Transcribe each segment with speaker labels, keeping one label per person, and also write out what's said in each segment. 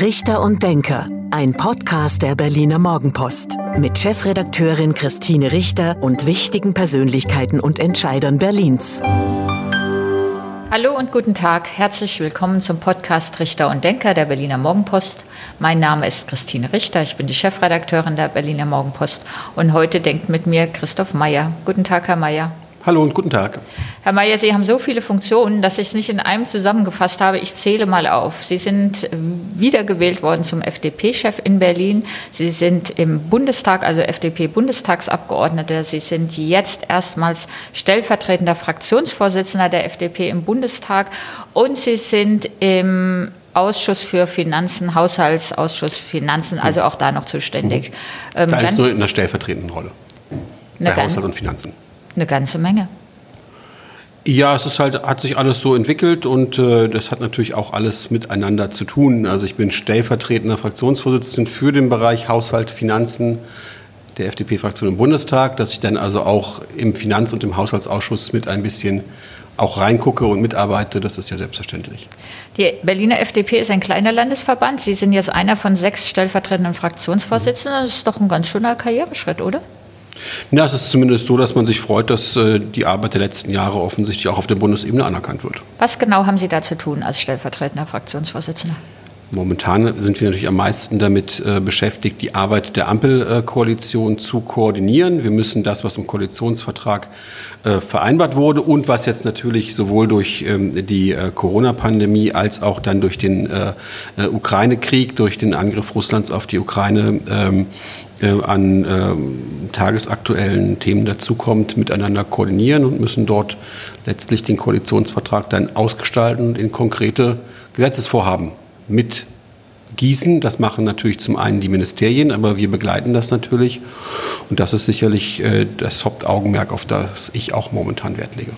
Speaker 1: Richter und Denker, ein Podcast der Berliner Morgenpost mit Chefredakteurin Christine Richter und wichtigen Persönlichkeiten und Entscheidern Berlins.
Speaker 2: Hallo und guten Tag. Herzlich willkommen zum Podcast Richter und Denker der Berliner Morgenpost. Mein Name ist Christine Richter. Ich bin die Chefredakteurin der Berliner Morgenpost und heute denkt mit mir Christoph Meyer. Guten Tag, Herr Meyer.
Speaker 3: Hallo und guten Tag.
Speaker 2: Herr Mayer, Sie haben so viele Funktionen, dass ich es nicht in einem zusammengefasst habe. Ich zähle mal auf. Sie sind wiedergewählt worden zum FDP-Chef in Berlin. Sie sind im Bundestag, also FDP-Bundestagsabgeordneter. Sie sind jetzt erstmals stellvertretender Fraktionsvorsitzender der FDP im Bundestag. Und Sie sind im Ausschuss für Finanzen, Haushaltsausschuss Finanzen, also auch da noch zuständig.
Speaker 3: Mhm. Ähm, da ist nur in einer stellvertretenden Rolle. Bei Haushalt und Finanzen
Speaker 2: eine ganze Menge.
Speaker 3: Ja, es ist halt, hat sich alles so entwickelt und äh, das hat natürlich auch alles miteinander zu tun. Also ich bin stellvertretender Fraktionsvorsitzender für den Bereich Haushalt, Finanzen der FDP-Fraktion im Bundestag, dass ich dann also auch im Finanz- und im Haushaltsausschuss mit ein bisschen auch reingucke und mitarbeite, das ist ja selbstverständlich.
Speaker 2: Die Berliner FDP ist ein kleiner Landesverband. Sie sind jetzt einer von sechs stellvertretenden Fraktionsvorsitzenden. Das ist doch ein ganz schöner Karriereschritt, oder?
Speaker 3: Ja, es ist zumindest so, dass man sich freut, dass äh, die Arbeit der letzten Jahre offensichtlich auch auf der Bundesebene anerkannt wird.
Speaker 2: Was genau haben Sie da zu tun als stellvertretender Fraktionsvorsitzender?
Speaker 3: Momentan sind wir natürlich am meisten damit äh, beschäftigt, die Arbeit der Ampelkoalition äh, zu koordinieren. Wir müssen das, was im Koalitionsvertrag äh, vereinbart wurde und was jetzt natürlich sowohl durch ähm, die äh, Corona-Pandemie als auch dann durch den äh, Ukraine-Krieg, durch den Angriff Russlands auf die Ukraine ähm, an ähm, tagesaktuellen Themen dazukommt, miteinander koordinieren und müssen dort letztlich den Koalitionsvertrag dann ausgestalten und in konkrete Gesetzesvorhaben mit gießen. Das machen natürlich zum einen die Ministerien, aber wir begleiten das natürlich. Und das ist sicherlich äh, das Hauptaugenmerk, auf das ich auch momentan Wert lege.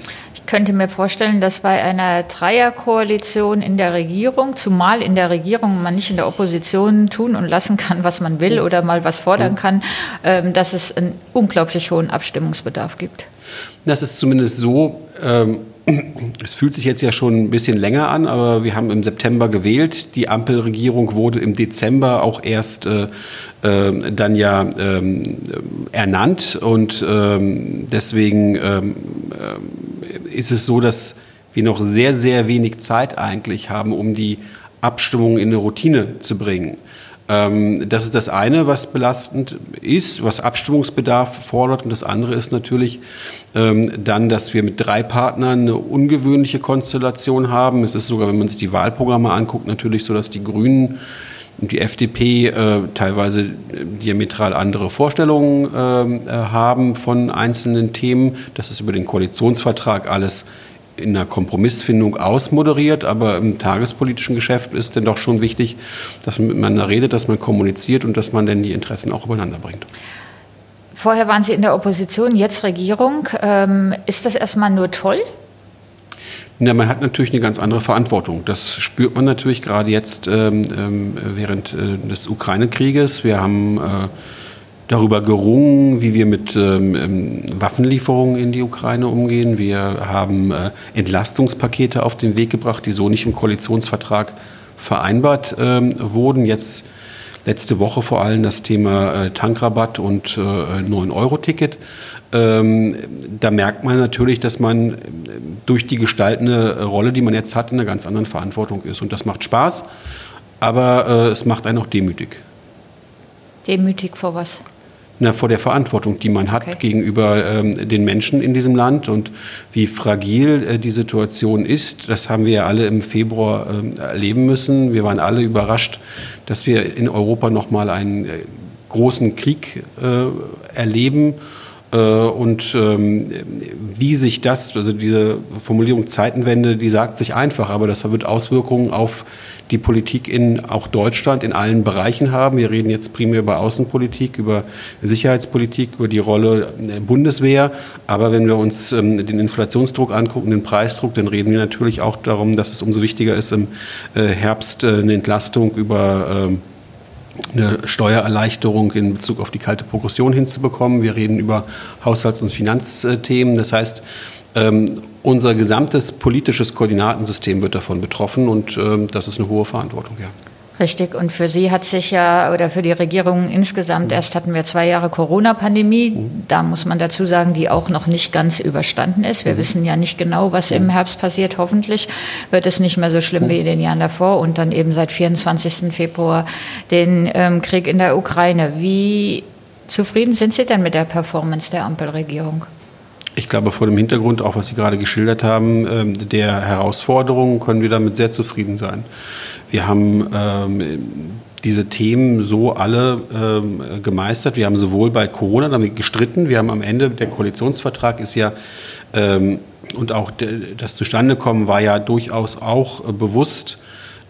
Speaker 2: Ich könnte mir vorstellen, dass bei einer Dreierkoalition in der Regierung, zumal in der Regierung man nicht in der Opposition tun und lassen kann, was man will oder mal was fordern kann, ähm, dass es einen unglaublich hohen Abstimmungsbedarf gibt.
Speaker 3: Das ist zumindest so. Ähm, es fühlt sich jetzt ja schon ein bisschen länger an, aber wir haben im September gewählt. Die Ampelregierung wurde im Dezember auch erst äh, äh, dann ja ähm, ernannt und ähm, deswegen ähm, äh, ist es so, dass wir noch sehr, sehr wenig Zeit eigentlich haben, um die Abstimmung in eine Routine zu bringen. Ähm, das ist das eine, was belastend ist, was Abstimmungsbedarf fordert. Und das andere ist natürlich ähm, dann, dass wir mit drei Partnern eine ungewöhnliche Konstellation haben. Es ist sogar, wenn man sich die Wahlprogramme anguckt, natürlich so, dass die Grünen und die FDP äh, teilweise diametral andere Vorstellungen ähm, äh, haben von einzelnen Themen. Das ist über den Koalitionsvertrag alles in einer Kompromissfindung ausmoderiert, aber im tagespolitischen Geschäft ist denn doch schon wichtig, dass man miteinander redet, dass man kommuniziert und dass man dann die Interessen auch übereinander bringt.
Speaker 2: Vorher waren Sie in der Opposition, jetzt Regierung. Ähm, ist das erstmal nur toll?
Speaker 3: Ja, man hat natürlich eine ganz andere Verantwortung. Das spürt man natürlich gerade jetzt ähm, ähm während äh, des Ukraine-Krieges. Wir haben äh, darüber gerungen, wie wir mit ähm, ähm, Waffenlieferungen in die Ukraine umgehen. Wir haben äh, Entlastungspakete auf den Weg gebracht, die so nicht im Koalitionsvertrag vereinbart ähm, wurden. Jetzt letzte Woche vor allem das Thema äh, Tankrabatt und äh, 9-Euro-Ticket. Ähm, da merkt man natürlich, dass man äh, durch die gestaltende Rolle, die man jetzt hat, in einer ganz anderen Verantwortung ist. Und das macht Spaß, aber äh, es macht einen auch demütig.
Speaker 2: Demütig vor was?
Speaker 3: Na, vor der Verantwortung, die man hat okay. gegenüber ähm, den Menschen in diesem Land und wie fragil äh, die Situation ist. Das haben wir ja alle im Februar äh, erleben müssen. Wir waren alle überrascht, dass wir in Europa noch mal einen äh, großen Krieg äh, erleben. Äh, und ähm, wie sich das, also diese Formulierung Zeitenwende, die sagt sich einfach, aber das wird Auswirkungen auf die Politik in auch Deutschland in allen Bereichen haben. Wir reden jetzt primär über Außenpolitik, über Sicherheitspolitik, über die Rolle der Bundeswehr. Aber wenn wir uns ähm, den Inflationsdruck angucken, den Preisdruck, dann reden wir natürlich auch darum, dass es umso wichtiger ist, im äh, Herbst äh, eine Entlastung über ähm, eine Steuererleichterung in Bezug auf die kalte Progression hinzubekommen. Wir reden über Haushalts- und Finanzthemen. Das heißt, ähm, unser gesamtes politisches Koordinatensystem wird davon betroffen und ähm, das ist eine hohe Verantwortung. Ja.
Speaker 2: Richtig. Und für Sie hat sich ja, oder für die Regierung insgesamt, mhm. erst hatten wir zwei Jahre Corona-Pandemie. Mhm. Da muss man dazu sagen, die auch noch nicht ganz überstanden ist. Wir mhm. wissen ja nicht genau, was im Herbst passiert. Hoffentlich wird es nicht mehr so schlimm wie in den Jahren davor. Und dann eben seit 24. Februar den ähm, Krieg in der Ukraine. Wie zufrieden sind Sie denn mit der Performance der Ampelregierung?
Speaker 3: Ich glaube, vor dem Hintergrund, auch was Sie gerade geschildert haben, ähm, der Herausforderungen können wir damit sehr zufrieden sein. Wir haben ähm, diese Themen so alle ähm, gemeistert. Wir haben sowohl bei Corona damit gestritten, wir haben am Ende, der Koalitionsvertrag ist ja, und auch das Zustandekommen war ja durchaus auch bewusst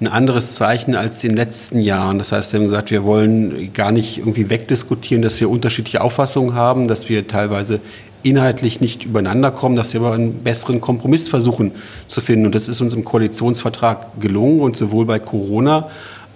Speaker 3: ein anderes Zeichen als in den letzten Jahren. Das heißt, wir haben gesagt, wir wollen gar nicht irgendwie wegdiskutieren, dass wir unterschiedliche Auffassungen haben, dass wir teilweise inhaltlich nicht übereinander kommen, dass wir aber einen besseren Kompromiss versuchen zu finden. Und das ist uns im Koalitionsvertrag gelungen und sowohl bei Corona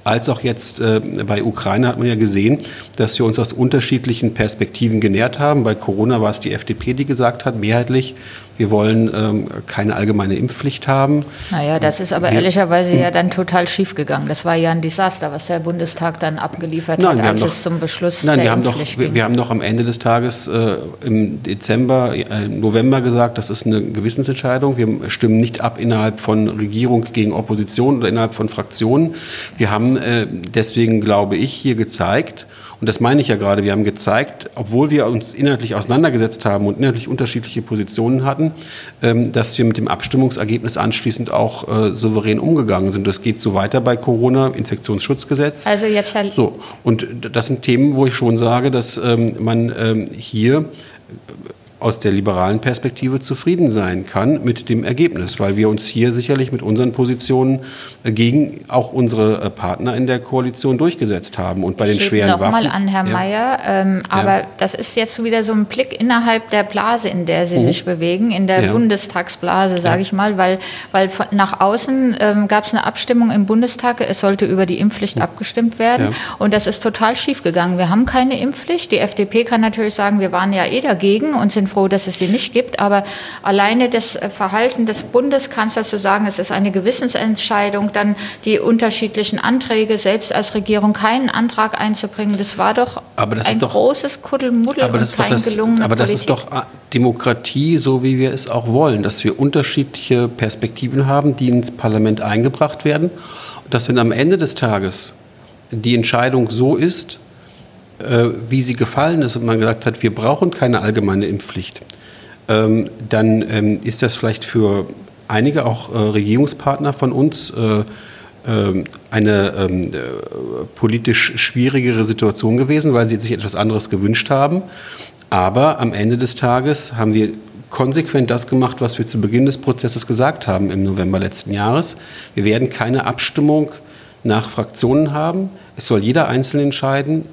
Speaker 3: als auch jetzt äh, bei Ukraine hat man ja gesehen, dass wir uns aus unterschiedlichen Perspektiven genährt haben. Bei Corona war es die FDP, die gesagt hat, mehrheitlich, wir wollen ähm, keine allgemeine Impfpflicht haben.
Speaker 2: Naja, das ist aber wir, ehrlicherweise ja dann total schief gegangen. Das war ja ein Desaster, was der Bundestag dann abgeliefert nein, hat, als doch, es zum Beschluss
Speaker 3: nein, der wir haben doch, wir, wir, haben doch am Ende des Tages äh, im Dezember, äh, November gesagt, das ist eine Gewissensentscheidung. Wir stimmen nicht ab innerhalb von Regierung gegen Opposition oder innerhalb von Fraktionen. Wir haben äh, deswegen, glaube ich, hier gezeigt, und das meine ich ja gerade. Wir haben gezeigt, obwohl wir uns inhaltlich auseinandergesetzt haben und inhaltlich unterschiedliche Positionen hatten, ähm, dass wir mit dem Abstimmungsergebnis anschließend auch äh, souverän umgegangen sind. Das geht so weiter bei Corona, Infektionsschutzgesetz.
Speaker 2: Also jetzt Herr
Speaker 3: so und das sind Themen, wo ich schon sage, dass ähm, man ähm, hier aus der liberalen Perspektive zufrieden sein kann mit dem Ergebnis, weil wir uns hier sicherlich mit unseren Positionen äh, gegen auch unsere äh, Partner in der Koalition durchgesetzt haben. Und bei den schweren noch Waffen.
Speaker 2: mal an, Herr ja. Mayer, ähm, aber ja. das ist jetzt wieder so ein Blick innerhalb der Blase, in der Sie mhm. sich bewegen, in der ja. Bundestagsblase, sage ich mal, weil, weil von, nach außen ähm, gab es eine Abstimmung im Bundestag, es sollte über die Impfpflicht mhm. abgestimmt werden und das ist total schief gegangen. Wir haben keine Impfpflicht. Die FDP kann natürlich sagen, wir waren ja eh dagegen und sind froh, dass es sie nicht gibt. Aber alleine das Verhalten des Bundeskanzlers zu sagen, es ist eine Gewissensentscheidung, dann die unterschiedlichen Anträge, selbst als Regierung keinen Antrag einzubringen, das war doch ein doch, großes Kuddelmuddel
Speaker 3: aber und kein das, gelungener Aber das Politik. ist doch ah, Demokratie, so wie wir es auch wollen, dass wir unterschiedliche Perspektiven haben, die ins Parlament eingebracht werden. Und dass wenn am Ende des Tages die Entscheidung so ist, äh, wie sie gefallen ist und man gesagt hat, wir brauchen keine allgemeine Impfpflicht, ähm, dann ähm, ist das vielleicht für einige auch äh, Regierungspartner von uns äh, ähm, eine politisch schwierigere Situation gewesen, weil sie sich etwas anderes gewünscht haben. Aber am Ende des Tages haben wir konsequent das gemacht, was wir zu Beginn des Prozesses gesagt haben im November letzten Jahres. Wir werden keine Abstimmung nach Fraktionen haben. Es soll jeder Einzelne entscheiden,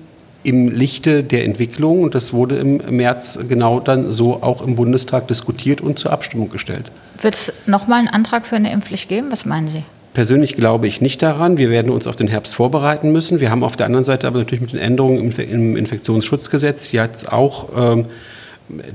Speaker 3: im Lichte der Entwicklung und das wurde im März genau dann so auch im Bundestag diskutiert und zur Abstimmung gestellt.
Speaker 2: Wird es nochmal einen Antrag für eine Impfpflicht geben? Was meinen Sie?
Speaker 3: Persönlich glaube ich nicht daran. Wir werden uns auf den Herbst vorbereiten müssen. Wir haben auf der anderen Seite aber natürlich mit den Änderungen im Infektionsschutzgesetz jetzt auch ähm,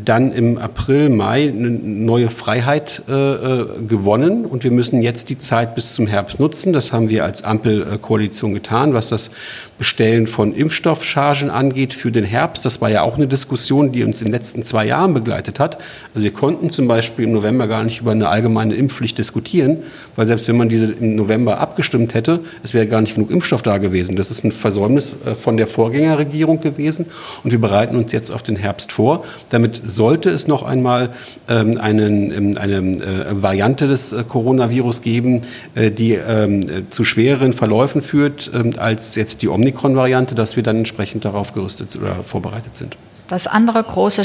Speaker 3: dann im April, Mai eine neue Freiheit äh, äh, gewonnen und wir müssen jetzt die Zeit bis zum Herbst nutzen. Das haben wir als Ampelkoalition getan, was das Bestellen von Impfstoffchargen angeht für den Herbst. Das war ja auch eine Diskussion, die uns in den letzten zwei Jahren begleitet hat. Also wir konnten zum Beispiel im November gar nicht über eine allgemeine Impfpflicht diskutieren, weil selbst wenn man diese im November abgestimmt hätte, es wäre gar nicht genug Impfstoff da gewesen. Das ist ein Versäumnis äh, von der Vorgängerregierung gewesen und wir bereiten uns jetzt auf den Herbst vor, damit sollte es noch einmal ähm, einen, ähm, eine äh, Variante des äh, Coronavirus geben, die ähm, zu schwereren Verläufen führt als jetzt die Omikron-Variante, dass wir dann entsprechend darauf gerüstet oder vorbereitet sind.
Speaker 2: Das andere große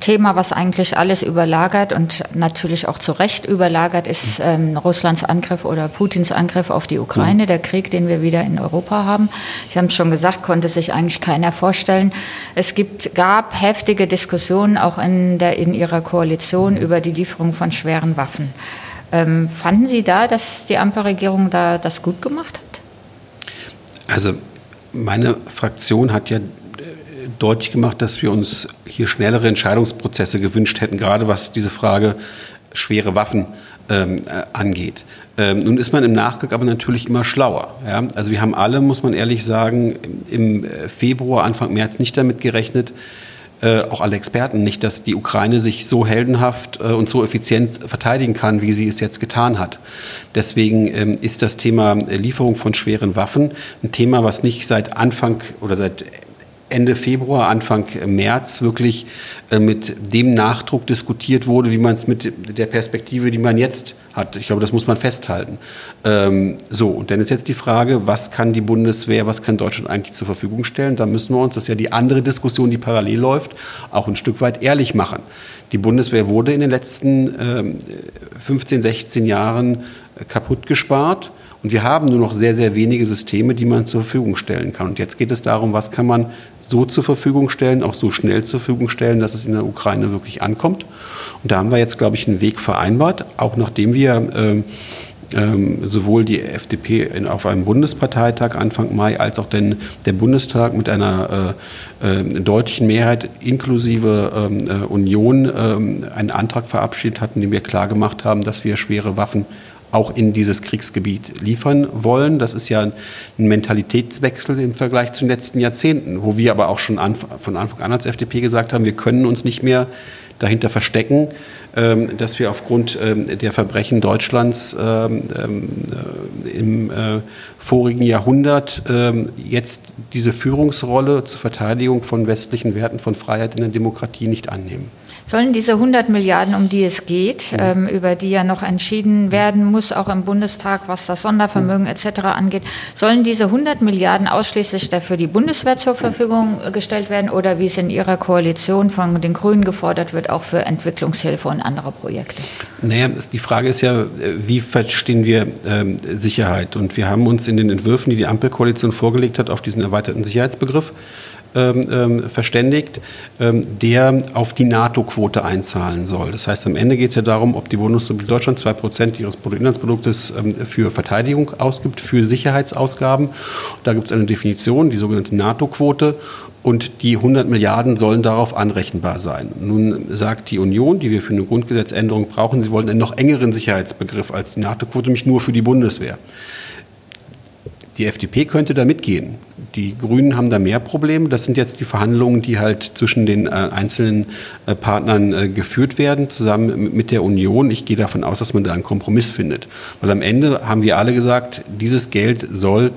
Speaker 2: Thema, was eigentlich alles überlagert und natürlich auch zu Recht überlagert, ist ähm, Russlands Angriff oder Putins Angriff auf die Ukraine, der Krieg, den wir wieder in Europa haben. Sie haben es schon gesagt, konnte sich eigentlich keiner vorstellen. Es gibt, gab heftige Diskussionen auch in, der, in Ihrer Koalition über die Lieferung von schweren Waffen. Ähm, fanden Sie da, dass die Ampelregierung da das gut gemacht hat?
Speaker 3: Also meine Fraktion hat ja deutlich gemacht, dass wir uns hier schnellere Entscheidungsprozesse gewünscht hätten, gerade was diese Frage schwere Waffen ähm, äh, angeht. Ähm, nun ist man im Nachgang aber natürlich immer schlauer. Ja? Also wir haben alle, muss man ehrlich sagen, im Februar, Anfang März nicht damit gerechnet, äh, auch alle Experten nicht, dass die Ukraine sich so heldenhaft äh, und so effizient verteidigen kann, wie sie es jetzt getan hat. Deswegen ähm, ist das Thema Lieferung von schweren Waffen ein Thema, was nicht seit Anfang oder seit Ende Februar, Anfang März wirklich äh, mit dem Nachdruck diskutiert wurde, wie man es mit der Perspektive, die man jetzt hat. Ich glaube, das muss man festhalten. Ähm, so, und dann ist jetzt die Frage, was kann die Bundeswehr, was kann Deutschland eigentlich zur Verfügung stellen? Da müssen wir uns, das ist ja die andere Diskussion, die parallel läuft, auch ein Stück weit ehrlich machen. Die Bundeswehr wurde in den letzten ähm, 15, 16 Jahren kaputt gespart. Und wir haben nur noch sehr, sehr wenige Systeme, die man zur Verfügung stellen kann. Und jetzt geht es darum, was kann man so zur Verfügung stellen, auch so schnell zur Verfügung stellen, dass es in der Ukraine wirklich ankommt. Und da haben wir jetzt, glaube ich, einen Weg vereinbart, auch nachdem wir ähm, ähm, sowohl die FDP in, auf einem Bundesparteitag Anfang Mai als auch den, der Bundestag mit einer äh, äh, deutlichen Mehrheit inklusive ähm, äh, Union ähm, einen Antrag verabschiedet hatten, in dem wir klargemacht haben, dass wir schwere Waffen auch in dieses Kriegsgebiet liefern wollen. Das ist ja ein Mentalitätswechsel im Vergleich zu den letzten Jahrzehnten, wo wir aber auch schon von Anfang an als FDP gesagt haben, wir können uns nicht mehr dahinter verstecken, ähm, dass wir aufgrund ähm, der Verbrechen Deutschlands ähm, äh, im äh, vorigen Jahrhundert jetzt diese Führungsrolle zur Verteidigung von westlichen Werten, von Freiheit in der Demokratie nicht annehmen.
Speaker 2: Sollen diese 100 Milliarden, um die es geht, mhm. ähm, über die ja noch entschieden werden muss, auch im Bundestag, was das Sondervermögen mhm. etc. angeht, sollen diese 100 Milliarden ausschließlich dafür die Bundeswehr zur Verfügung gestellt werden oder wie es in Ihrer Koalition von den Grünen gefordert wird, auch für Entwicklungshilfe und andere Projekte?
Speaker 3: Naja, die Frage ist ja, wie verstehen wir ähm, Sicherheit? Und wir haben uns in den Entwürfen, die die Ampelkoalition vorgelegt hat, auf diesen erweiterten Sicherheitsbegriff ähm, ähm, verständigt, ähm, der auf die NATO-Quote einzahlen soll. Das heißt, am Ende geht es ja darum, ob die Bundesrepublik Deutschland zwei Prozent ihres Bruttoinlandsproduktes ähm, für Verteidigung ausgibt, für Sicherheitsausgaben. Da gibt es eine Definition, die sogenannte NATO-Quote. Und die 100 Milliarden sollen darauf anrechenbar sein. Nun sagt die Union, die wir für eine Grundgesetzänderung brauchen, sie wollen einen noch engeren Sicherheitsbegriff als die NATO-Quote, nämlich nur für die Bundeswehr. Die FDP könnte da mitgehen. Die Grünen haben da mehr Probleme. Das sind jetzt die Verhandlungen, die halt zwischen den äh, einzelnen äh, Partnern äh, geführt werden, zusammen mit der Union. Ich gehe davon aus, dass man da einen Kompromiss findet. Weil am Ende haben wir alle gesagt, dieses Geld soll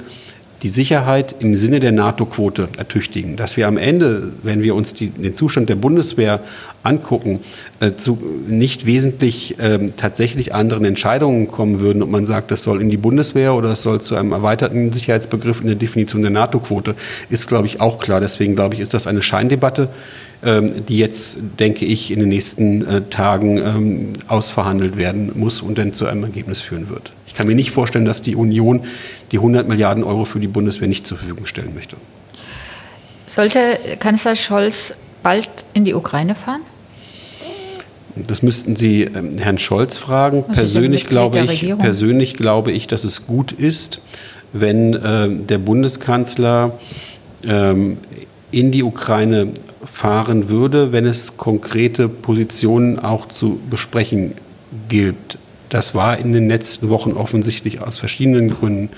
Speaker 3: die Sicherheit im Sinne der NATO-Quote ertüchtigen. Dass wir am Ende, wenn wir uns die, den Zustand der Bundeswehr angucken, äh, zu nicht wesentlich äh, tatsächlich anderen Entscheidungen kommen würden, ob man sagt, das soll in die Bundeswehr oder es soll zu einem erweiterten Sicherheitsbegriff in der Definition der NATO-Quote, ist, glaube ich, auch klar. Deswegen, glaube ich, ist das eine Scheindebatte ähm, die jetzt, denke ich, in den nächsten äh, Tagen ähm, ausverhandelt werden muss und dann zu einem Ergebnis führen wird. Ich kann mir nicht vorstellen, dass die Union die 100 Milliarden Euro für die Bundeswehr nicht zur Verfügung stellen möchte.
Speaker 2: Sollte Kanzler Scholz bald in die Ukraine fahren?
Speaker 3: Das müssten Sie ähm, Herrn Scholz fragen. Persönlich glaube, ich, persönlich glaube ich, dass es gut ist, wenn äh, der Bundeskanzler ähm, in die Ukraine fahren würde, wenn es konkrete Positionen auch zu besprechen gilt. Das war in den letzten Wochen offensichtlich aus verschiedenen Gründen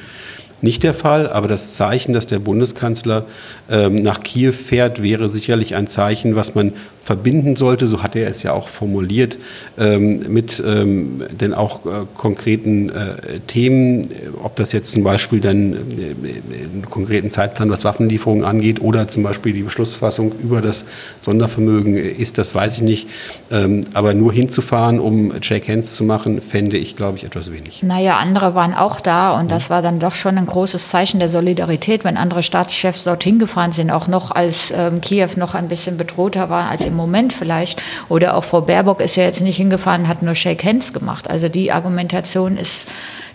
Speaker 3: nicht der Fall, aber das Zeichen, dass der Bundeskanzler ähm, nach Kiew fährt, wäre sicherlich ein Zeichen, was man verbinden sollte, so hat er es ja auch formuliert, ähm, mit ähm, denn auch äh, konkreten äh, Themen, ob das jetzt zum Beispiel dann äh, einen konkreten Zeitplan, was Waffenlieferungen angeht, oder zum Beispiel die Beschlussfassung über das Sondervermögen ist, das weiß ich nicht. Ähm, aber nur hinzufahren, um Shake Hands zu machen, fände ich, glaube ich, etwas wenig.
Speaker 2: Naja, andere waren auch da und das war dann doch schon ein großes Zeichen der Solidarität, wenn andere Staatschefs dorthin gefahren sind, auch noch als ähm, Kiew noch ein bisschen bedrohter war als im im Moment vielleicht. Oder auch Frau Baerbock ist ja jetzt nicht hingefahren, hat nur Shake Hands gemacht. Also die Argumentation ist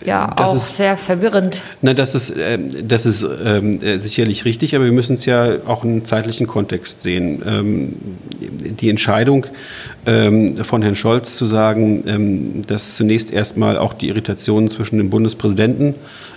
Speaker 2: ja das auch ist, sehr verwirrend.
Speaker 3: Na, das ist, äh, das ist ähm, äh, sicherlich richtig, aber wir müssen es ja auch in zeitlichen Kontext sehen. Ähm, die Entscheidung von Herrn Scholz zu sagen, ähm, dass zunächst erstmal auch die Irritationen zwischen dem Bundespräsidenten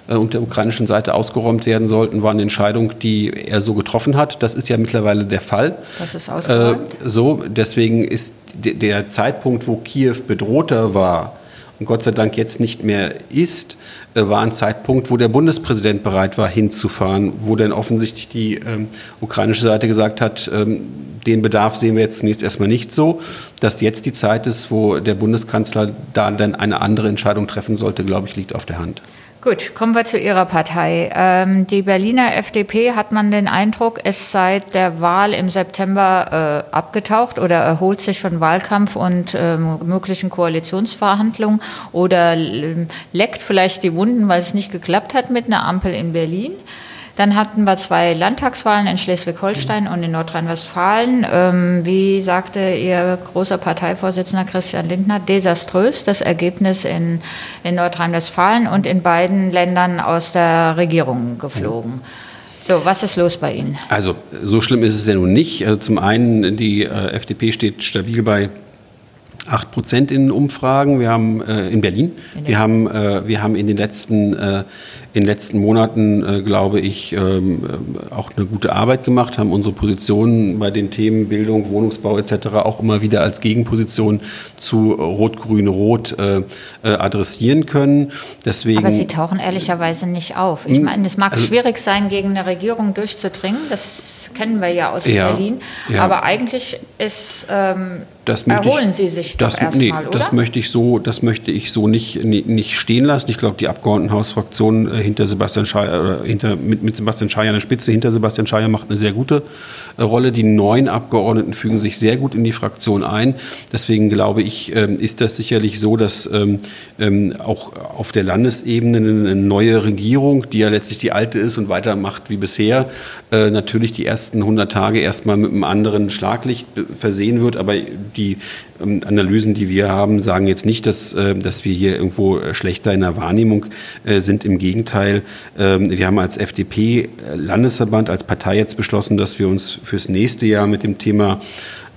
Speaker 3: äh, und der ukrainischen Seite ausgeräumt werden sollten, war eine Entscheidung, die er so getroffen hat. Das ist ja mittlerweile der Fall.
Speaker 2: Das ist ausgeräumt.
Speaker 3: Äh, so, deswegen ist der Zeitpunkt, wo Kiew bedrohter war, Gott sei Dank jetzt nicht mehr ist, äh, war ein Zeitpunkt, wo der Bundespräsident bereit war, hinzufahren, wo dann offensichtlich die ähm, ukrainische Seite gesagt hat, ähm, den Bedarf sehen wir jetzt zunächst erstmal nicht so. Dass jetzt die Zeit ist, wo der Bundeskanzler da dann eine andere Entscheidung treffen sollte, glaube ich, liegt auf der Hand.
Speaker 2: Gut, kommen wir zu Ihrer Partei. Ähm, die Berliner FDP hat man den Eindruck, ist seit der Wahl im September äh, abgetaucht oder erholt sich von Wahlkampf und ähm, möglichen Koalitionsverhandlungen oder äh, leckt vielleicht die Wunden, weil es nicht geklappt hat mit einer Ampel in Berlin. Dann hatten wir zwei Landtagswahlen in Schleswig-Holstein und in Nordrhein-Westfalen. Ähm, wie sagte Ihr großer Parteivorsitzender Christian Lindner, desaströs das Ergebnis in, in Nordrhein-Westfalen und in beiden Ländern aus der Regierung geflogen. So, was ist los bei Ihnen?
Speaker 3: Also, so schlimm ist es ja nun nicht. Also zum einen, die äh, FDP steht stabil bei 8 Prozent in Umfragen. Wir haben äh, in Berlin. Wir haben, äh, wir haben in den letzten äh, in den letzten Monaten, äh, glaube ich, ähm, äh, auch eine gute Arbeit gemacht, haben unsere Positionen bei den Themen Bildung, Wohnungsbau etc. auch immer wieder als Gegenposition zu Rot-Grün-Rot äh, adressieren können. Deswegen,
Speaker 2: Aber Sie tauchen ehrlicherweise nicht auf. Ich hm? meine, es mag also, schwierig sein, gegen eine Regierung durchzudringen. Das kennen wir ja aus ja, Berlin. Ja. Aber eigentlich ist ähm,
Speaker 3: das erholen ich, Sie sich das, doch erstmal, nee, oder? Das möchte ich so, das möchte ich so nicht, nicht stehen lassen. Ich glaube, die Abgeordnetenhausfraktion äh, hinter Sebastian Schaier, hinter, mit, mit Sebastian Schaier an der Spitze, hinter Sebastian Schaier macht eine sehr gute äh, Rolle. Die neuen Abgeordneten fügen sich sehr gut in die Fraktion ein. Deswegen glaube ich, ähm, ist das sicherlich so, dass ähm, ähm, auch auf der Landesebene eine neue Regierung, die ja letztlich die alte ist und weitermacht wie bisher, äh, natürlich die ersten 100 Tage erstmal mit einem anderen Schlaglicht versehen wird. Aber die Analysen, die wir haben, sagen jetzt nicht, dass, dass wir hier irgendwo schlechter in der Wahrnehmung sind. Im Gegenteil, wir haben als FDP-Landesverband, als Partei jetzt beschlossen, dass wir uns fürs nächste Jahr mit dem Thema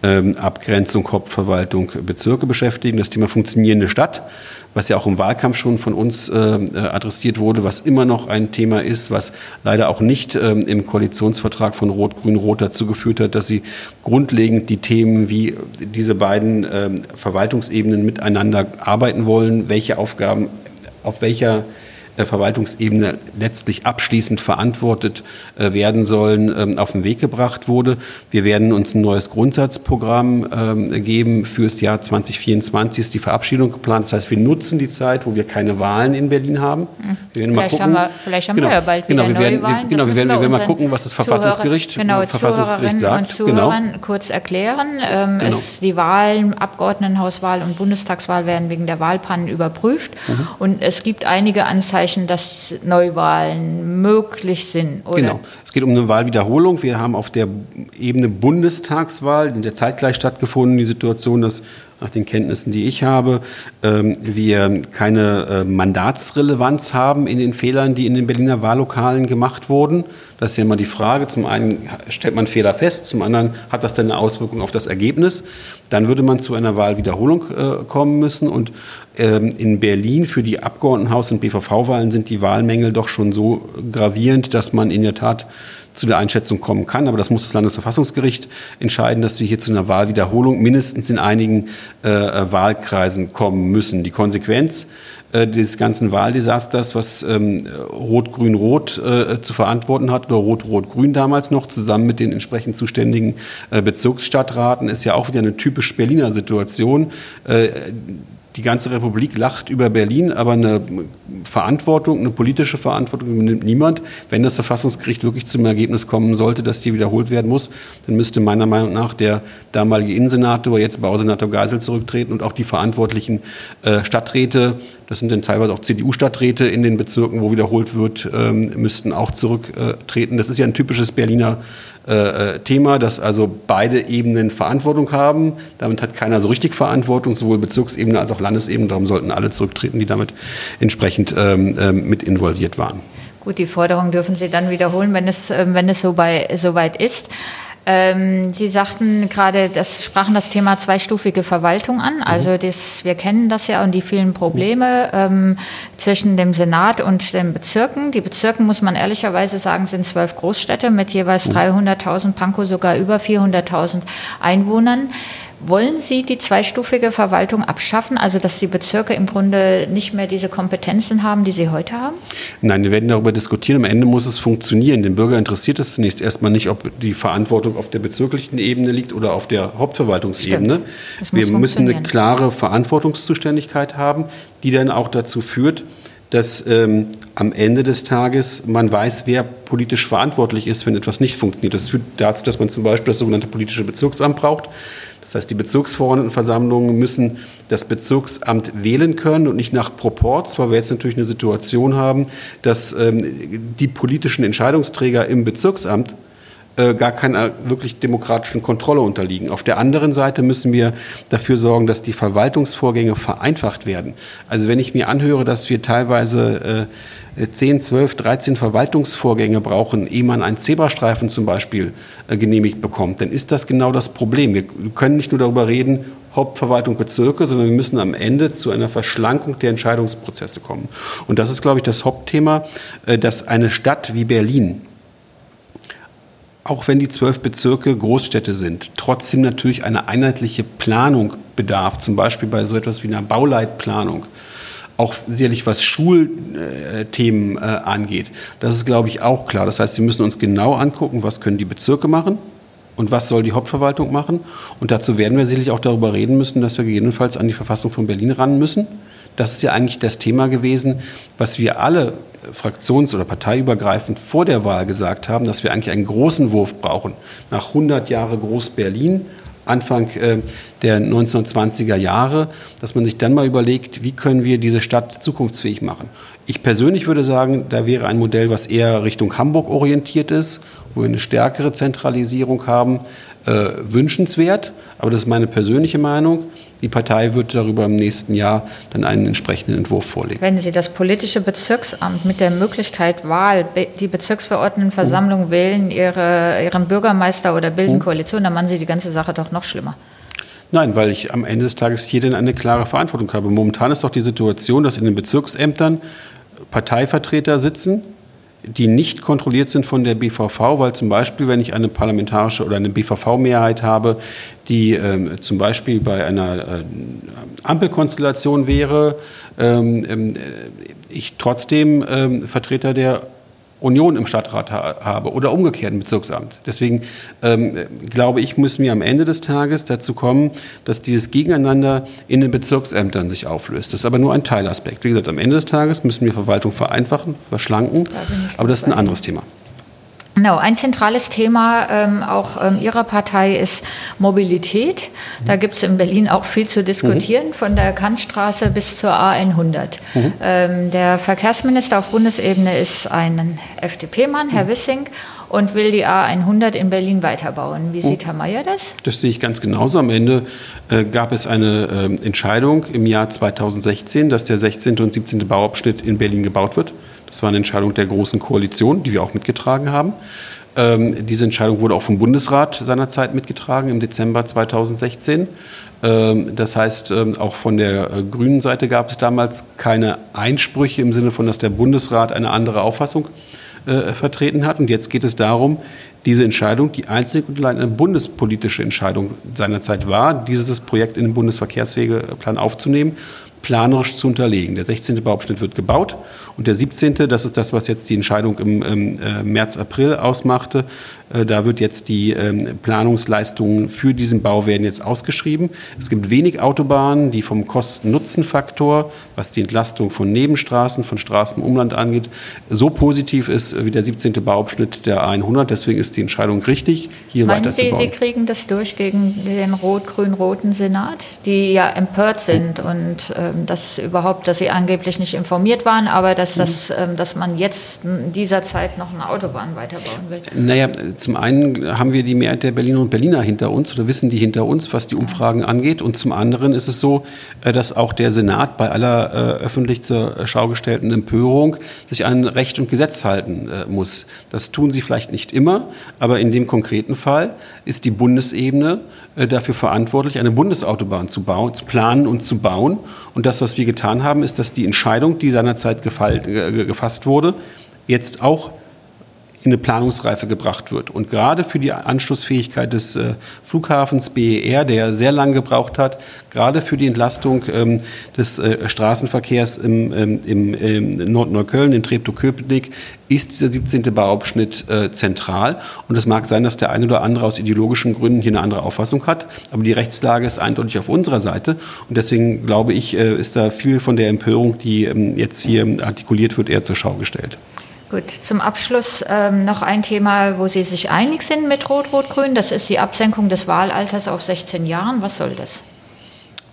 Speaker 3: ähm, Abgrenzung, Hauptverwaltung, Bezirke beschäftigen. Das Thema funktionierende Stadt, was ja auch im Wahlkampf schon von uns äh, adressiert wurde, was immer noch ein Thema ist, was leider auch nicht ähm, im Koalitionsvertrag von Rot-Grün-Rot dazu geführt hat, dass sie grundlegend die Themen wie diese beiden ähm, Verwaltungsebenen miteinander arbeiten wollen, welche Aufgaben auf welcher äh, Verwaltungsebene letztlich abschließend verantwortet äh, werden sollen, ähm, auf den Weg gebracht wurde. Wir werden uns ein neues Grundsatzprogramm ähm, geben fürs Jahr 2024 ist die Verabschiedung geplant. Das heißt, wir nutzen die Zeit, wo wir keine Wahlen in Berlin haben.
Speaker 2: Wir werden vielleicht, mal gucken. Haben wir, vielleicht haben genau, wir ja bald genau, wieder wir werden,
Speaker 3: Wahlen. Genau, wir werden, wir werden mal gucken, was das Verfassungsgericht,
Speaker 2: genau, Verfassungsgericht sagt. Und genau. kurz erklären. Ähm, genau. es, die Wahlen, Abgeordnetenhauswahl und Bundestagswahl werden wegen der Wahlpannen überprüft. Mhm. Und es gibt einige Anzeichen, Anzeichen, dass Neuwahlen möglich sind.
Speaker 3: Oder? Genau. Es geht um eine Wahlwiederholung. Wir haben auf der Ebene Bundestagswahl in der zeitgleich stattgefunden die Situation, dass nach den Kenntnissen, die ich habe, ähm, wir keine äh, Mandatsrelevanz haben in den Fehlern, die in den Berliner Wahllokalen gemacht wurden. Das ist ja immer die Frage. Zum einen stellt man Fehler fest, zum anderen hat das dann eine Auswirkung auf das Ergebnis. Dann würde man zu einer Wahlwiederholung äh, kommen müssen. Und ähm, in Berlin für die Abgeordnetenhaus- und BVV-Wahlen sind die Wahlmängel doch schon so gravierend, dass man in der Tat zu der Einschätzung kommen kann. Aber das muss das Landesverfassungsgericht entscheiden, dass wir hier zu einer Wahlwiederholung mindestens in einigen äh, Wahlkreisen kommen müssen. Die Konsequenz äh, dieses ganzen Wahldesasters, was ähm, Rot-Grün-Rot äh, zu verantworten hat, oder Rot-Rot-Grün damals noch, zusammen mit den entsprechend zuständigen äh, Bezirksstadtraten, ist ja auch wieder eine typisch Berliner Situation. Die ganze Republik lacht über Berlin, aber eine Verantwortung, eine politische Verantwortung übernimmt niemand. Wenn das Verfassungsgericht wirklich zum Ergebnis kommen sollte, dass die wiederholt werden muss, dann müsste meiner Meinung nach der damalige Innensenator, jetzt Bausenator Geisel zurücktreten und auch die verantwortlichen äh, Stadträte, das sind dann teilweise auch CDU-Stadträte in den Bezirken, wo wiederholt wird, ähm, müssten auch zurücktreten. Das ist ja ein typisches Berliner äh, äh, Thema, dass also beide Ebenen Verantwortung haben. Damit hat keiner so richtig Verantwortung, sowohl Bezirksebene als auch Landesebene. Darum sollten alle zurücktreten, die damit entsprechend ähm, ähm, mit involviert waren.
Speaker 2: Gut, die Forderung dürfen Sie dann wiederholen, wenn es, ähm, wenn es so, bei, so weit ist. Ähm, Sie sagten gerade, das sprachen das Thema zweistufige Verwaltung an. Also mhm. das, wir kennen das ja und die vielen Probleme ähm, zwischen dem Senat und den Bezirken. Die Bezirken, muss man ehrlicherweise sagen, sind zwölf Großstädte mit jeweils 300.000, mhm. Pankow sogar über 400.000 Einwohnern. Wollen Sie die zweistufige Verwaltung abschaffen, also dass die Bezirke im Grunde nicht mehr diese Kompetenzen haben, die sie heute haben?
Speaker 3: Nein, wir werden darüber diskutieren. Am Ende muss es funktionieren. Den Bürger interessiert es zunächst erstmal nicht, ob die Verantwortung auf der bezirklichen Ebene liegt oder auf der Hauptverwaltungsebene. Wir müssen eine klare Verantwortungszuständigkeit haben, die dann auch dazu führt, dass ähm, am Ende des Tages man weiß, wer politisch verantwortlich ist, wenn etwas nicht funktioniert. Das führt dazu, dass man zum Beispiel das sogenannte politische Bezirksamt braucht. Das heißt, die Bezirksverordnetenversammlungen müssen das Bezirksamt wählen können und nicht nach Proports, weil wir jetzt natürlich eine Situation haben, dass ähm, die politischen Entscheidungsträger im Bezirksamt gar keiner wirklich demokratischen Kontrolle unterliegen. Auf der anderen Seite müssen wir dafür sorgen, dass die Verwaltungsvorgänge vereinfacht werden. Also wenn ich mir anhöre, dass wir teilweise äh, 10, 12, 13 Verwaltungsvorgänge brauchen, ehe man einen Zebrastreifen zum Beispiel äh, genehmigt bekommt, dann ist das genau das Problem. Wir können nicht nur darüber reden, Hauptverwaltung Bezirke, sondern wir müssen am Ende zu einer Verschlankung der Entscheidungsprozesse kommen. Und das ist, glaube ich, das Hauptthema, äh, dass eine Stadt wie Berlin auch wenn die zwölf Bezirke Großstädte sind, trotzdem natürlich eine einheitliche Planung bedarf, zum Beispiel bei so etwas wie einer Bauleitplanung. Auch sicherlich was Schulthemen äh, angeht. Das ist, glaube ich, auch klar. Das heißt, wir müssen uns genau angucken, was können die Bezirke machen und was soll die Hauptverwaltung machen. Und dazu werden wir sicherlich auch darüber reden müssen, dass wir gegebenenfalls an die Verfassung von Berlin ran müssen. Das ist ja eigentlich das Thema gewesen, was wir alle fraktions- oder parteiübergreifend vor der Wahl gesagt haben, dass wir eigentlich einen großen Wurf brauchen. Nach 100 Jahre Groß-Berlin, Anfang äh, der 1920er Jahre, dass man sich dann mal überlegt, wie können wir diese Stadt zukunftsfähig machen. Ich persönlich würde sagen, da wäre ein Modell, was eher Richtung Hamburg orientiert ist, wo wir eine stärkere Zentralisierung haben, äh, wünschenswert. Aber das ist meine persönliche Meinung. Die Partei wird darüber im nächsten Jahr dann einen entsprechenden Entwurf vorlegen.
Speaker 2: Wenn Sie das politische Bezirksamt mit der Möglichkeit Wahl, die Bezirksverordnetenversammlung mhm. wählen ihre, ihren Bürgermeister oder bilden mhm. Koalition, dann machen Sie die ganze Sache doch noch schlimmer.
Speaker 3: Nein, weil ich am Ende des Tages hier dann eine klare Verantwortung habe. Momentan ist doch die Situation, dass in den Bezirksämtern Parteivertreter sitzen, die nicht kontrolliert sind von der BVV, weil zum Beispiel, wenn ich eine parlamentarische oder eine BVV-Mehrheit habe, die ähm, zum Beispiel bei einer äh, Ampelkonstellation wäre, ähm, ähm, ich trotzdem ähm, Vertreter der Union im Stadtrat ha habe oder umgekehrt im Bezirksamt. Deswegen ähm, glaube ich, müssen wir am Ende des Tages dazu kommen, dass dieses Gegeneinander in den Bezirksämtern sich auflöst. Das ist aber nur ein Teilaspekt. Wie gesagt, am Ende des Tages müssen wir Verwaltung vereinfachen, verschlanken, aber das ist ein anderes Thema.
Speaker 2: Genau, ein zentrales Thema ähm, auch ähm, Ihrer Partei ist Mobilität. Da gibt es in Berlin auch viel zu diskutieren, mhm. von der Kantstraße bis zur A100. Mhm. Ähm, der Verkehrsminister auf Bundesebene ist ein FDP-Mann, Herr mhm. Wissing, und will die A100 in Berlin weiterbauen. Wie sieht Herr Mayer das?
Speaker 3: Das sehe ich ganz genauso. Am Ende äh, gab es eine äh, Entscheidung im Jahr 2016, dass der 16. und 17. Bauabschnitt in Berlin gebaut wird. Das war eine Entscheidung der Großen Koalition, die wir auch mitgetragen haben. Ähm, diese Entscheidung wurde auch vom Bundesrat seinerzeit mitgetragen im Dezember 2016. Ähm, das heißt, ähm, auch von der äh, grünen Seite gab es damals keine Einsprüche im Sinne von, dass der Bundesrat eine andere Auffassung äh, vertreten hat. Und jetzt geht es darum, diese Entscheidung, die einzige und allein eine bundespolitische Entscheidung seinerzeit war, dieses Projekt in den Bundesverkehrswegeplan aufzunehmen planerisch zu unterlegen. Der 16. Bauabschnitt wird gebaut und der 17., das ist das, was jetzt die Entscheidung im, im äh, März, April ausmachte, da wird jetzt die ähm, Planungsleistungen für diesen Bau werden jetzt ausgeschrieben. Es gibt wenig Autobahnen, die vom Kosten-Nutzen-Faktor, was die Entlastung von Nebenstraßen, von Straßen im Umland angeht, so positiv ist wie der 17. Bauabschnitt der 100. Deswegen ist die Entscheidung richtig, hier
Speaker 2: Meinen
Speaker 3: weiterzubauen.
Speaker 2: Sie, Sie kriegen das durch gegen den rot-grün-roten Senat, die ja empört sind und ähm, dass überhaupt, dass sie angeblich nicht informiert waren, aber dass, das, ähm, dass man jetzt in dieser Zeit noch eine Autobahn weiterbauen will?
Speaker 3: Naja, zum einen haben wir die Mehrheit der Berliner und Berliner hinter uns oder wissen die hinter uns, was die Umfragen angeht. Und zum anderen ist es so, äh, dass auch der Senat bei aller äh, öffentlich zur Schau gestellten Empörung sich an Recht und Gesetz halten äh, muss. Das tun sie vielleicht nicht immer, aber in dem konkreten Fall ist die Bundesebene dafür verantwortlich, eine Bundesautobahn zu bauen, zu planen und zu bauen. Und das, was wir getan haben, ist, dass die Entscheidung, die seinerzeit gefasst wurde, jetzt auch in eine Planungsreife gebracht wird. Und gerade für die Anschlussfähigkeit des äh, Flughafens BER, der sehr lange gebraucht hat, gerade für die Entlastung ähm, des äh, Straßenverkehrs im, ähm, im, im Nordneukölln, in Treptow-Köpenick, ist dieser 17. Bauabschnitt äh, zentral. Und es mag sein, dass der eine oder andere aus ideologischen Gründen hier eine andere Auffassung hat. Aber die Rechtslage ist eindeutig auf unserer Seite. Und deswegen glaube ich, ist da viel von der Empörung, die ähm, jetzt hier artikuliert wird, eher zur Schau gestellt.
Speaker 2: Gut, zum Abschluss ähm, noch ein Thema, wo Sie sich einig sind mit Rot-Rot-Grün. Das ist die Absenkung des Wahlalters auf 16 Jahren. Was soll das?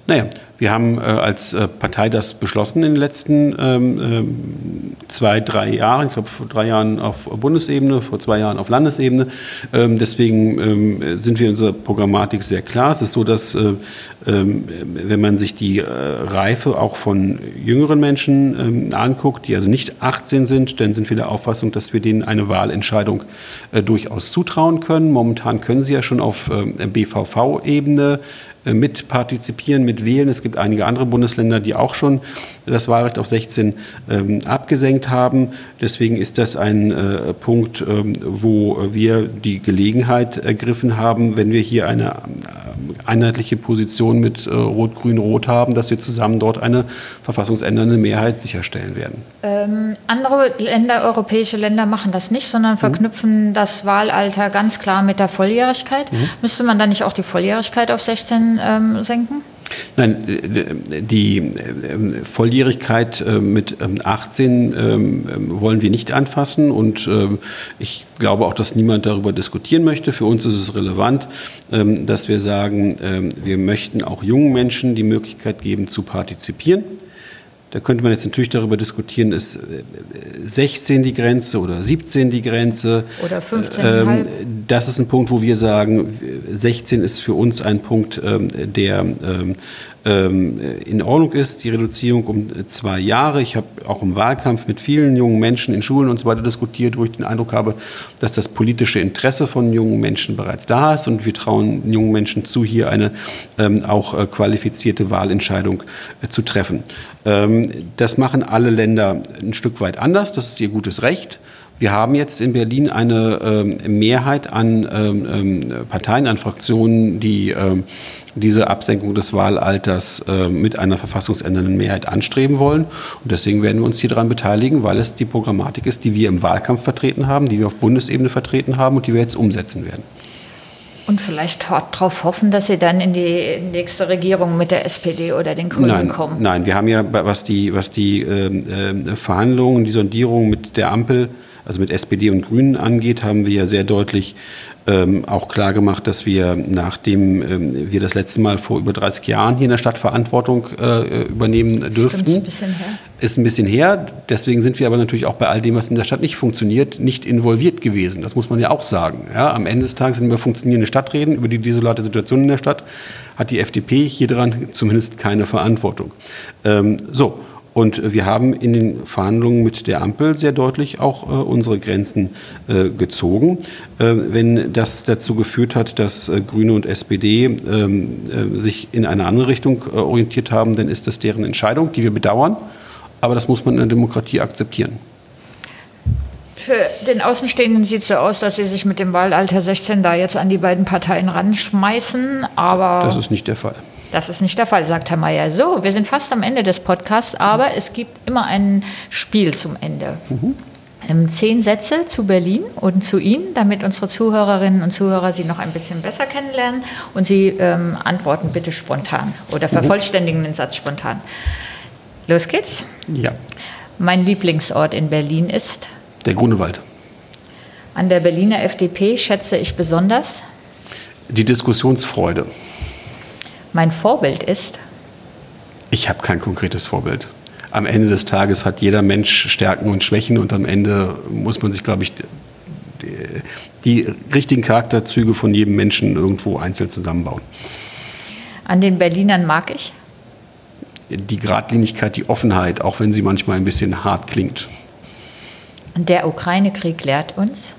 Speaker 3: Naja, wir haben äh, als äh, Partei das beschlossen in den letzten ähm, ähm, zwei, drei Jahren. Ich glaube, vor drei Jahren auf Bundesebene, vor zwei Jahren auf Landesebene. Ähm, deswegen ähm, sind wir in unserer Programmatik sehr klar. Es ist so, dass, äh, ähm, wenn man sich die äh, Reife auch von jüngeren Menschen ähm, anguckt, die also nicht 18 sind, dann sind wir der Auffassung, dass wir denen eine Wahlentscheidung äh, durchaus zutrauen können. Momentan können sie ja schon auf BVV-Ebene mit partizipieren, mit wählen. Es gibt einige andere Bundesländer, die auch schon das Wahlrecht auf 16 ähm, abgesenkt haben. Deswegen ist das ein äh, Punkt, ähm, wo wir die Gelegenheit ergriffen haben, wenn wir hier eine äh, einheitliche Position mit äh, Rot-Grün-Rot haben, dass wir zusammen dort eine verfassungsändernde Mehrheit sicherstellen werden.
Speaker 2: Ähm, andere Länder, europäische Länder machen das nicht, sondern verknüpfen mhm. das Wahlalter ganz klar mit der Volljährigkeit. Mhm. Müsste man dann nicht auch die Volljährigkeit auf 16 ähm, senken?
Speaker 3: Nein, die ähm, Volljährigkeit äh, mit 18 ähm, ähm, wollen wir nicht anfassen und ich glaube auch, dass niemand darüber diskutieren möchte. Für uns ist es relevant, dass wir sagen, wir möchten auch jungen Menschen die Möglichkeit geben zu partizipieren. Da könnte man jetzt natürlich darüber diskutieren, ist 16 äh, die Grenze oder 17 die Grenze.
Speaker 2: Oder 15. Ähm,
Speaker 3: das ist ein Punkt, wo wir sagen, 16 ist für uns ein Punkt, ähm, der ähm, ähm, in Ordnung ist, die Reduzierung um zwei Jahre. Ich habe auch im Wahlkampf mit vielen jungen Menschen in Schulen und so weiter diskutiert, wo ich den Eindruck habe, dass das politische Interesse von jungen Menschen bereits da ist und wir trauen jungen Menschen zu, hier eine ähm, auch äh, qualifizierte Wahlentscheidung äh, zu treffen. Ähm, das machen alle Länder ein Stück weit anders, das ist ihr gutes Recht. Wir haben jetzt in Berlin eine ähm, Mehrheit an ähm, ähm, Parteien, an Fraktionen, die ähm, diese Absenkung des Wahlalters äh, mit einer verfassungsändernden Mehrheit anstreben wollen. Und deswegen werden wir uns hier daran beteiligen, weil es die Programmatik ist, die wir im Wahlkampf vertreten haben, die wir auf Bundesebene vertreten haben und die wir jetzt umsetzen werden.
Speaker 2: Und vielleicht darauf hoffen, dass Sie dann in die nächste Regierung mit der SPD oder den Grünen
Speaker 3: nein,
Speaker 2: kommen.
Speaker 3: Nein, wir haben ja, was die, was die äh, äh, Verhandlungen, die Sondierung mit der Ampel also mit SPD und Grünen angeht, haben wir ja sehr deutlich ähm, auch klar gemacht, dass wir, nachdem ähm, wir das letzte Mal vor über 30 Jahren hier in der Stadt Verantwortung äh, übernehmen dürften, ist ein bisschen her. Ist ein bisschen her. Deswegen sind wir aber natürlich auch bei all dem, was in der Stadt nicht funktioniert, nicht involviert gewesen. Das muss man ja auch sagen. Ja, am Ende des Tages, wenn wir funktionierende Stadt reden, über die desolate Situation in der Stadt, hat die FDP hier dran zumindest keine Verantwortung. Ähm, so. Und wir haben in den Verhandlungen mit der Ampel sehr deutlich auch äh, unsere Grenzen äh, gezogen. Äh, wenn das dazu geführt hat, dass äh, Grüne und SPD ähm, äh, sich in eine andere Richtung äh, orientiert haben, dann ist das deren Entscheidung, die wir bedauern. Aber das muss man in der Demokratie akzeptieren.
Speaker 2: Für den Außenstehenden sieht es so aus, dass sie sich mit dem Wahlalter 16 da jetzt an die beiden Parteien ranschmeißen. Aber
Speaker 3: das ist nicht der Fall.
Speaker 2: Das ist nicht der Fall, sagt Herr Mayer. So, wir sind fast am Ende des Podcasts, aber es gibt immer ein Spiel zum Ende. Mhm. Ähm, zehn Sätze zu Berlin und zu Ihnen, damit unsere Zuhörerinnen und Zuhörer Sie noch ein bisschen besser kennenlernen. Und Sie ähm, antworten bitte spontan oder mhm. vervollständigen den Satz spontan. Los geht's.
Speaker 3: Ja.
Speaker 2: Mein Lieblingsort in Berlin ist?
Speaker 3: Der Grunewald.
Speaker 2: An der Berliner FDP schätze ich besonders?
Speaker 3: Die Diskussionsfreude.
Speaker 2: Mein Vorbild ist?
Speaker 3: Ich habe kein konkretes Vorbild. Am Ende des Tages hat jeder Mensch Stärken und Schwächen und am Ende muss man sich, glaube ich, die, richtigen Charakterzüge von jedem Menschen irgendwo einzeln zusammenbauen.
Speaker 2: An den Berlinern mag ich?
Speaker 3: Die Gradlinigkeit, die Offenheit, auch wenn sie manchmal ein bisschen hart klingt.
Speaker 2: Der Ukraine-Krieg lehrt uns?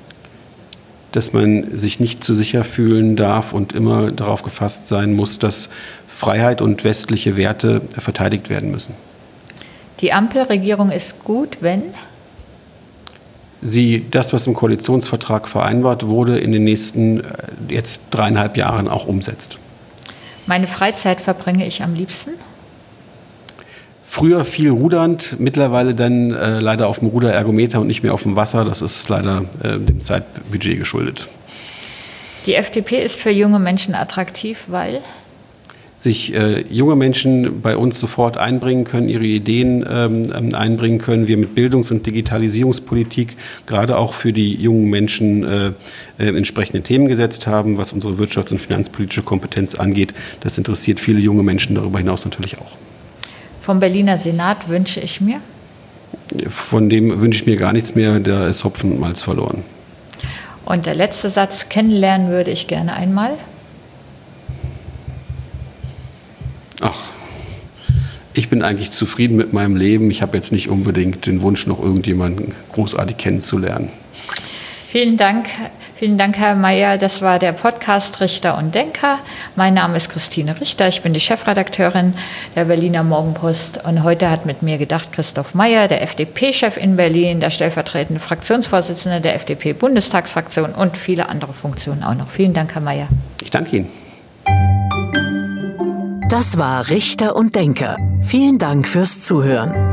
Speaker 3: Dass man sich nicht zu sicher fühlen darf und immer darauf gefasst sein muss, dass Freiheit und westliche Werte verteidigt werden müssen.
Speaker 2: Die Ampelregierung ist gut, wenn?
Speaker 3: sie das, was im Koalitionsvertrag vereinbart wurde, in den nächsten äh, jetzt dreieinhalb Jahren auch umsetzt.
Speaker 2: Meine Freizeit verbringe ich am liebsten?
Speaker 3: Früher viel rudernd, mittlerweile dann äh, leider auf dem Ruderergometer und nicht mehr auf dem Wasser. Das ist leider äh, dem Zeitbudget geschuldet.
Speaker 2: Die FDP ist für junge Menschen attraktiv, weil
Speaker 3: sich äh, junge Menschen bei uns sofort einbringen können, ihre Ideen ähm, einbringen können. Wir mit Bildungs- und Digitalisierungspolitik gerade auch für die jungen Menschen äh, äh, entsprechende Themen gesetzt haben, was unsere wirtschafts- und finanzpolitische Kompetenz angeht. Das interessiert viele junge Menschen darüber hinaus natürlich auch.
Speaker 2: Vom Berliner Senat wünsche ich mir?
Speaker 3: Von dem wünsche ich mir gar nichts mehr, da ist Hopfen und Malz verloren.
Speaker 2: Und der letzte Satz, kennenlernen würde ich gerne einmal.
Speaker 3: Ach, ich bin eigentlich zufrieden mit meinem Leben. Ich habe jetzt nicht unbedingt den Wunsch, noch irgendjemanden großartig kennenzulernen.
Speaker 2: Vielen Dank. Vielen Dank, Herr Mayer. Das war der Podcast Richter und Denker. Mein Name ist Christine Richter. Ich bin die Chefredakteurin der Berliner Morgenpost. Und heute hat mit mir gedacht Christoph Mayer, der FDP-Chef in Berlin, der stellvertretende Fraktionsvorsitzende der FDP-Bundestagsfraktion und viele andere Funktionen auch noch. Vielen Dank, Herr Mayer.
Speaker 3: Ich danke Ihnen.
Speaker 1: Das war Richter und Denker. Vielen Dank fürs Zuhören.